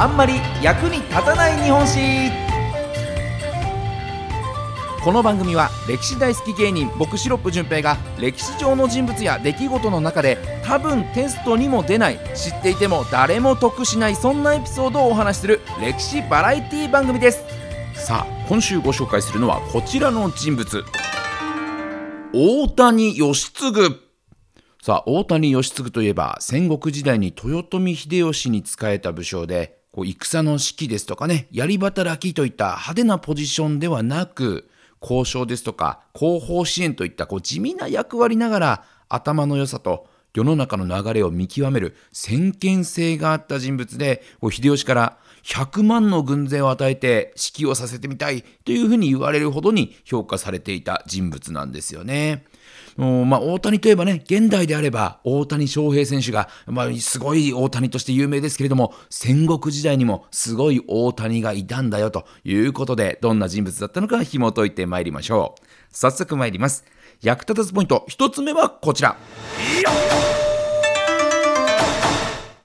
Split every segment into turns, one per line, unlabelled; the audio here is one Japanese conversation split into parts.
あんまり役に立たない日本史。この番組は歴史大好き芸人僕シロップ純平が歴史上の人物や出来事の中で多分テストにも出ない知っていても誰も得しないそんなエピソードをお話しする歴史バラエティ番組です。さあ今週ご紹介するのはこちらの人物。大谷義継さあ大谷義継といえば戦国時代に豊臣秀吉に仕えた武将でこう戦の指揮ですとかね槍働きといった派手なポジションではなく交渉ですとか後方支援といったこう地味な役割ながら頭の良さと世の中の流れを見極める先見性があった人物で秀吉から100万の軍勢を与えて指揮をさせてみたいというふうに言われるほどに評価されていた人物なんですよね。まあ、大谷といえばね、現代であれば大谷翔平選手が、まあ、すごい大谷として有名ですけれども、戦国時代にもすごい大谷がいたんだよということで、どんな人物だったのか紐解いてまいりましょう。早速参ります。役立たずポイント、一つ目はこちら。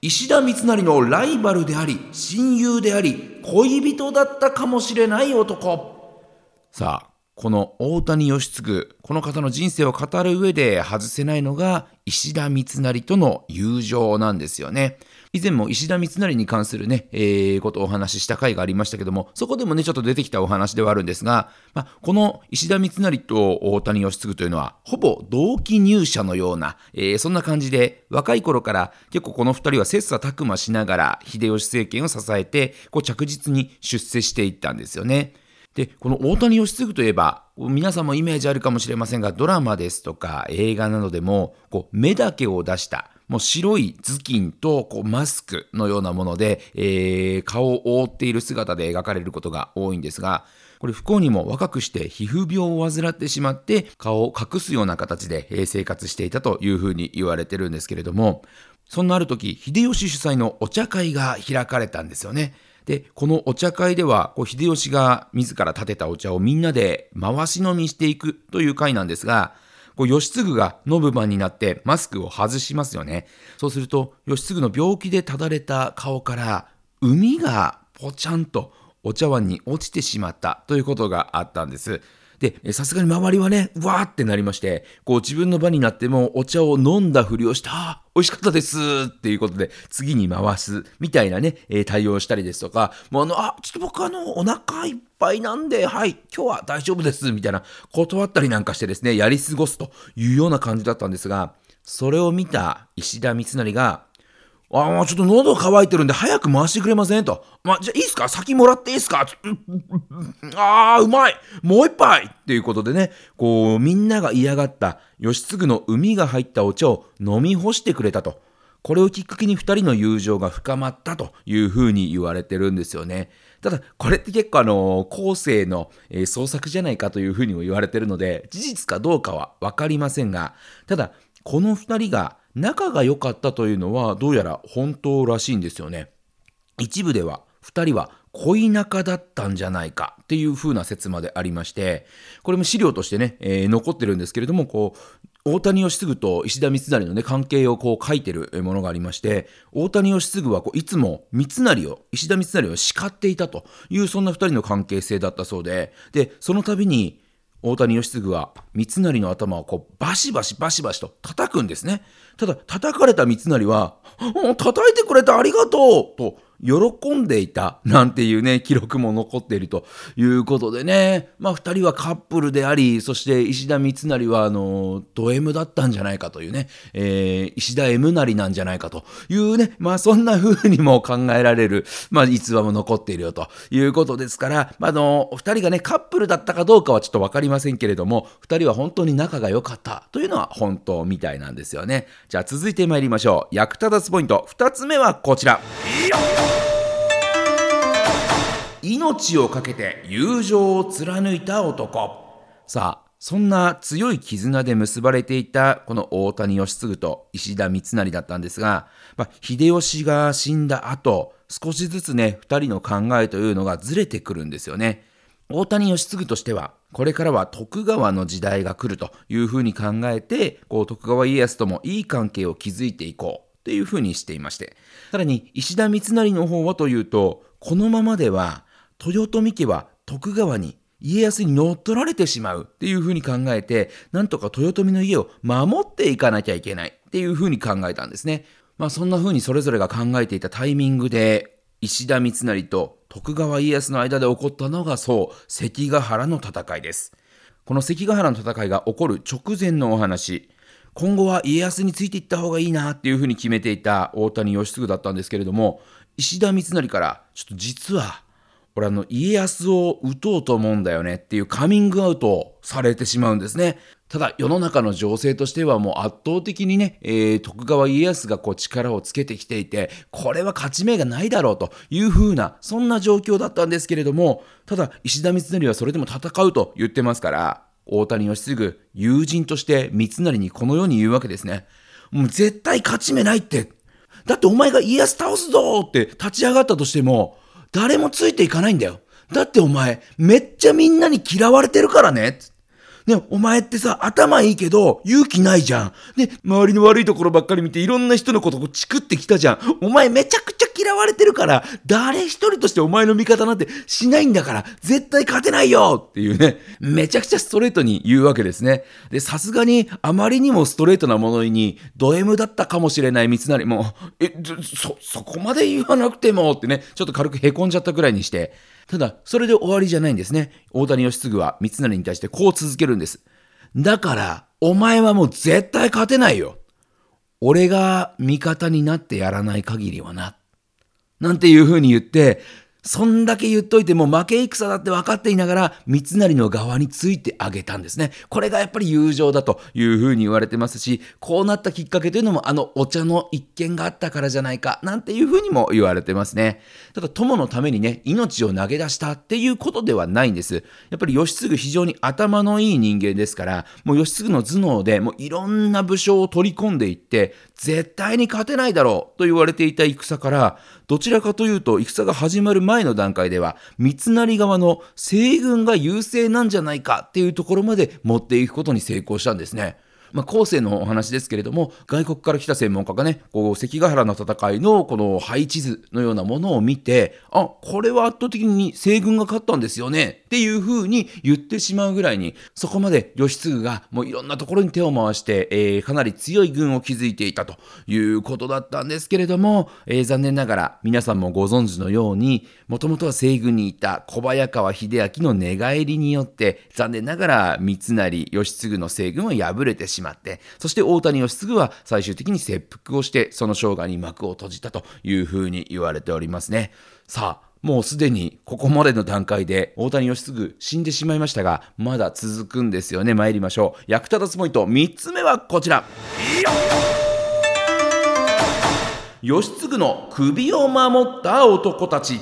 石田三成のライバルであり、親友であり、恋人だったかもしれない男。さあ、この大谷義継、この方の人生を語る上で外せないのが石田三成との友情なんですよね。以前も石田三成に関するね、えー、ことをお話しした回がありましたけども、そこでもね、ちょっと出てきたお話ではあるんですが、まあ、この石田三成と大谷義継というのは、ほぼ同期入社のような、えー、そんな感じで、若い頃から結構この二人は切磋琢磨しながら、秀吉政権を支えて、こう着実に出世していったんですよね。で、この大谷義継といえば、皆さんもイメージあるかもしれませんが、ドラマですとか映画などでも、こう目だけを出した、もう白い頭巾とこうマスクのようなもので、えー、顔を覆っている姿で描かれることが多いんですが、これ不幸にも若くして皮膚病を患ってしまって顔を隠すような形で生活していたというふうに言われてるんですけれども、そんなある時、秀吉主催のお茶会が開かれたんですよね。で、このお茶会では、こう秀吉が自ら立てたお茶をみんなで回し飲みしていくという会なんですが、こう義継が飲む番になってマスクを外しますよね。そうすると、義継の病気でただれた顔から、海がぽちゃんとお茶碗に落ちてしまったということがあったんです。で、さすがに周りはね、うわーってなりまして、こう自分の場になってもお茶を飲んだふりをした、美味しかったですっていうことで、次に回す、みたいなね、えー、対応したりですとか、もうあの、あ、ちょっと僕あの、お腹いっぱいなんで、はい、今日は大丈夫です、みたいな、断ったりなんかしてですね、やり過ごすというような感じだったんですが、それを見た石田三成が、あ、ちょっと喉乾いてるんで早く回してくれませんと。まあ、じゃあいいっすか？先もらっていいっすか？ああ、うまいもう一杯っていうことでね、こう、みんなが嫌がった義継の海が入ったお茶を飲み干してくれたと。これをきっかけに二人の友情が深まったというふうに言われてるんですよね。ただ、これって結構あの、後世の、創作じゃないかというふうにも言われてるので、事実かどうかはわかりませんが、ただ、この二人が仲が良かったというのはどうやら本当らしいんですよね。一部では2人は恋仲だったんじゃないかっていう風な説までありまして、これも資料としてね、えー、残ってるんですけれども、こう、大谷義継と石田三成のね、関係をこう書いてるものがありまして、大谷義継はこういつも三成を、石田三成を叱っていたという、そんな2人の関係性だったそうで、で、その度に、大谷義継は三成の頭をこうバシバシバシバシと叩くんですね。ただ叩かれた三成は「叩いてくれてありがとう!」と喜んでいたなんていうね、記録も残っているということでね、まあ二人はカップルであり、そして石田三成はあの、ド M だったんじゃないかというね、えー、石田 M 成なんじゃないかというね、まあそんな風にも考えられる、まあ逸話も残っているよということですから、まあ、の、二人がね、カップルだったかどうかはちょっとわかりませんけれども、二人は本当に仲が良かったというのは本当みたいなんですよね。じゃあ続いて参りましょう。役立たずポイント、二つ目はこちら。命を懸けて友情を貫いた男。さあ、そんな強い絆で結ばれていたこの大谷義継と石田三成だったんですが、まあ、秀吉が死んだ後、少しずつね、二人の考えというのがずれてくるんですよね。大谷義継としては、これからは徳川の時代が来るというふうに考えて、こう徳川家康ともいい関係を築いていこうっていうふうにしていまして、さらに石田三成の方はというと、このままでは豊臣家は徳川に家康に乗っ取られてしまうっていうふうに考えて、なんとか豊臣の家を守っていかなきゃいけないっていうふうに考えたんですね。まあそんなふうにそれぞれが考えていたタイミングで、石田三成と徳川家康の間で起こったのがそう、関ヶ原の戦いです。この関ヶ原の戦いが起こる直前のお話、今後は家康についていった方がいいなっていうふうに決めていた大谷義継だったんですけれども、石田三成から、ちょっと実は、俺あの、家康を撃とうと思うんだよねっていうカミングアウトをされてしまうんですね。ただ世の中の情勢としてはもう圧倒的にね、えー、徳川家康がこう力をつけてきていて、これは勝ち目がないだろうという風な、そんな状況だったんですけれども、ただ石田三成はそれでも戦うと言ってますから、大谷義継、友人として三成にこのように言うわけですね。もう絶対勝ち目ないって。だってお前が家康倒すぞって立ち上がったとしても、誰もついていかないんだよ。だってお前、めっちゃみんなに嫌われてるからね。ね、お前ってさ、頭いいけど、勇気ないじゃん。ね、周りの悪いところばっかり見て、いろんな人のことをチクってきたじゃん。お前めちゃくちゃ嫌われてるから、誰一人としてお前の味方なんてしないんだから、絶対勝てないよっていうね、めちゃくちゃストレートに言うわけですね。で、さすがに、あまりにもストレートなものに、ド M だったかもしれない三成も、え、そ、そこまで言わなくてもってね、ちょっと軽く凹んじゃったくらいにして、ただ、それで終わりじゃないんですね。大谷義継は三成に対してこう続けるんです。だから、お前はもう絶対勝てないよ。俺が味方になってやらない限りはな。なんていう風に言って、そんだけ言っといても負け戦だって分かっていながら、三成の側についてあげたんですね。これがやっぱり友情だというふうに言われてますし、こうなったきっかけというのもあのお茶の一件があったからじゃないか、なんていうふうにも言われてますね。ただ友のためにね、命を投げ出したっていうことではないんです。やっぱり義継非常に頭のいい人間ですから、もう義継の頭脳でもういろんな武将を取り込んでいって、絶対に勝てないだろうと言われていた戦から、どちらかというと戦が始まる前前の段階では、三成側の西軍が優勢なんじゃないかっていうところまで持っていくことに成功したんですね。まあ、後世のお話ですけれども、外国から来た専門家がね、こう、関ヶ原の戦いのこの配置図のようなものを見て、あ、これは圧倒的に西軍が勝ったんですよね、っていうふうに言ってしまうぐらいに、そこまで義継がもういろんなところに手を回して、えー、かなり強い軍を築いていたということだったんですけれども、えー、残念ながら皆さんもご存知のように、もともとは西軍にいた小早川秀明の寝返りによって、残念ながら三成、義継の西軍は敗れてしまうしまって、そして大谷義継は最終的に切腹をして、その生涯に幕を閉じたというふうに言われておりますね。さあ、もうすでにここまでの段階で大谷義継死んでしまいましたが、まだ続くんですよね。参りましょう。役立たずポイント3つ目はこちら。義継の首を守った男たち。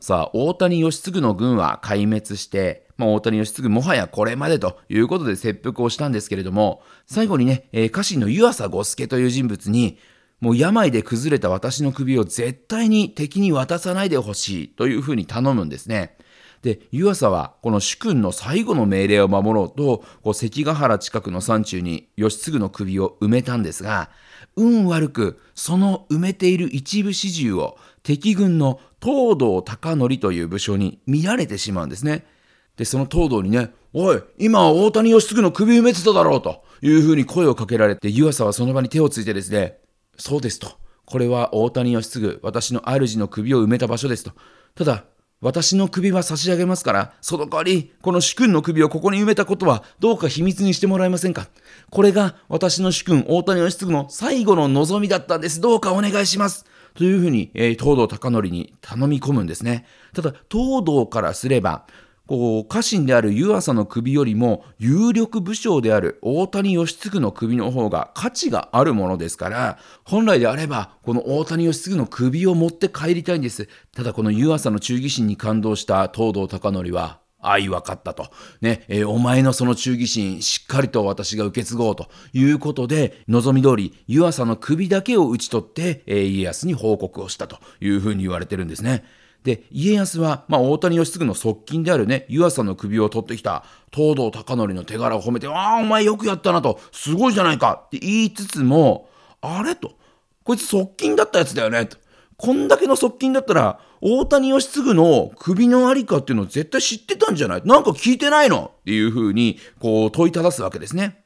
さあ、大谷義継の軍は壊滅して、まあ、大谷義継もはやこれまでということで切腹をしたんですけれども、最後にね、えー、家臣の湯浅五助という人物に、もう病で崩れた私の首を絶対に敵に渡さないでほしいというふうに頼むんですね。で、湯浅はこの主君の最後の命令を守ろうと、こう関ヶ原近くの山中に義継の首を埋めたんですが、運悪くその埋めている一部始終を敵軍の東堂高則という武将に見られてしまうんですね。で、その東堂にね、おい、今大谷義継の首埋めてただろうというふうに声をかけられて、湯浅はその場に手をついてですね、そうですと。これは大谷義継、私の主の首を埋めた場所ですと。ただ、私の首は差し上げますから、その代わり、この主君の首をここに埋めたことは、どうか秘密にしてもらえませんかこれが私の主君、大谷義継の最後の望みだったんです。どうかお願いします。というふうに、えー、東堂隆則に頼み込むんですね。ただ、東堂からすれば、こう家臣である湯浅の首よりも有力武将である大谷義継の首の方が価値があるものですから本来であればこの大谷義継の首を持って帰りたいんですただこの湯浅の忠義心に感動した東堂隆則は愛分かったと。ね、えー、お前のその忠義心、しっかりと私が受け継ごうということで、望み通り、湯浅の首だけを討ち取って、えー、家康に報告をしたというふうに言われてるんですね。で、家康は、まあ、大谷義継の側近であるね、湯浅の首を取ってきた東堂隆則の手柄を褒めて、ああ、お前よくやったなと、すごいじゃないかって言いつつも、あれ？と、こいつ側近だったやつだよね？と。こんだけの側近だったら、大谷義次の首のありかっていうのを絶対知ってたんじゃない？なんか聞いてないの？っていうふうに、こう問いただすわけですね。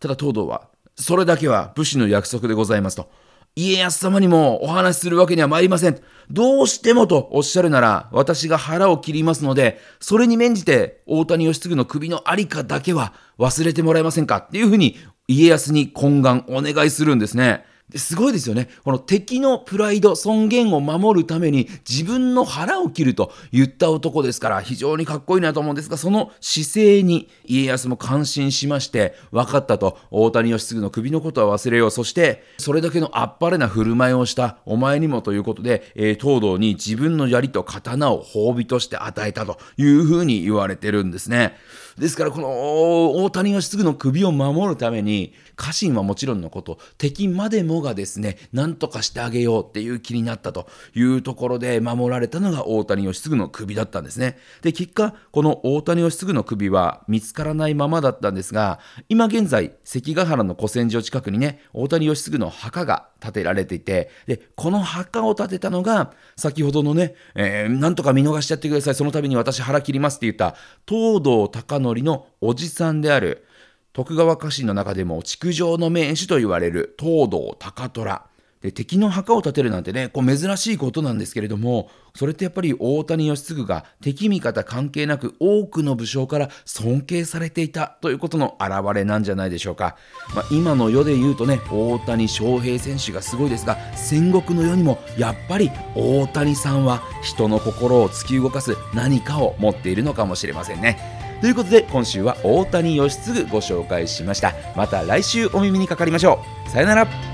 ただ東堂は、それだけは武士の約束でございますと。家康様にもお話しするわけには参りません。どうしてもとおっしゃるなら、私が腹を切りますので、それに免じて大谷義次の首のありかだけは忘れてもらえませんか？っていうふうに家康に懇願お願いするんですね。すごいですよね。この敵のプライド、尊厳を守るために自分の腹を切ると言った男ですから非常にかっこいいなと思うんですが、その姿勢に家康も感心しまして、分かったと、大谷義次の首のことは忘れよう。そして、それだけのあっぱれな振る舞いをしたお前にもということで、えー、東堂に自分の槍と刀を褒美として与えたというふうに言われてるんですね。ですからこの大谷義次の首を守るために家臣はもちろんのこと敵までもがですね何とかしてあげようっていう気になったというところで守られたのが大谷義次の首だったんですね。で結果この大谷義次の首は見つからないままだったんですが今現在関ヶ原の古戦場近くにね大谷義次の墓が建てられていてでこの墓を建てたのが先ほどのね、えー、なんとか見逃しちゃってください。その度に私腹切りますって言った東堂貴則のおじさんである徳川家臣の中でも築城の名手と言われる東堂高虎。で敵の墓を建てるなんてねこう珍しいことなんですけれどもそれってやっぱり大谷義次が敵味方関係なく多くの武将から尊敬されていたということの表れなんじゃないでしょうか、まあ、今の世で言うとね大谷翔平選手がすごいですが戦国の世にもやっぱり大谷さんは人の心を突き動かす何かを持っているのかもしれませんね。ということで今週は大谷義次ご紹介しました。また来週お耳にかかりましょう。さよなら。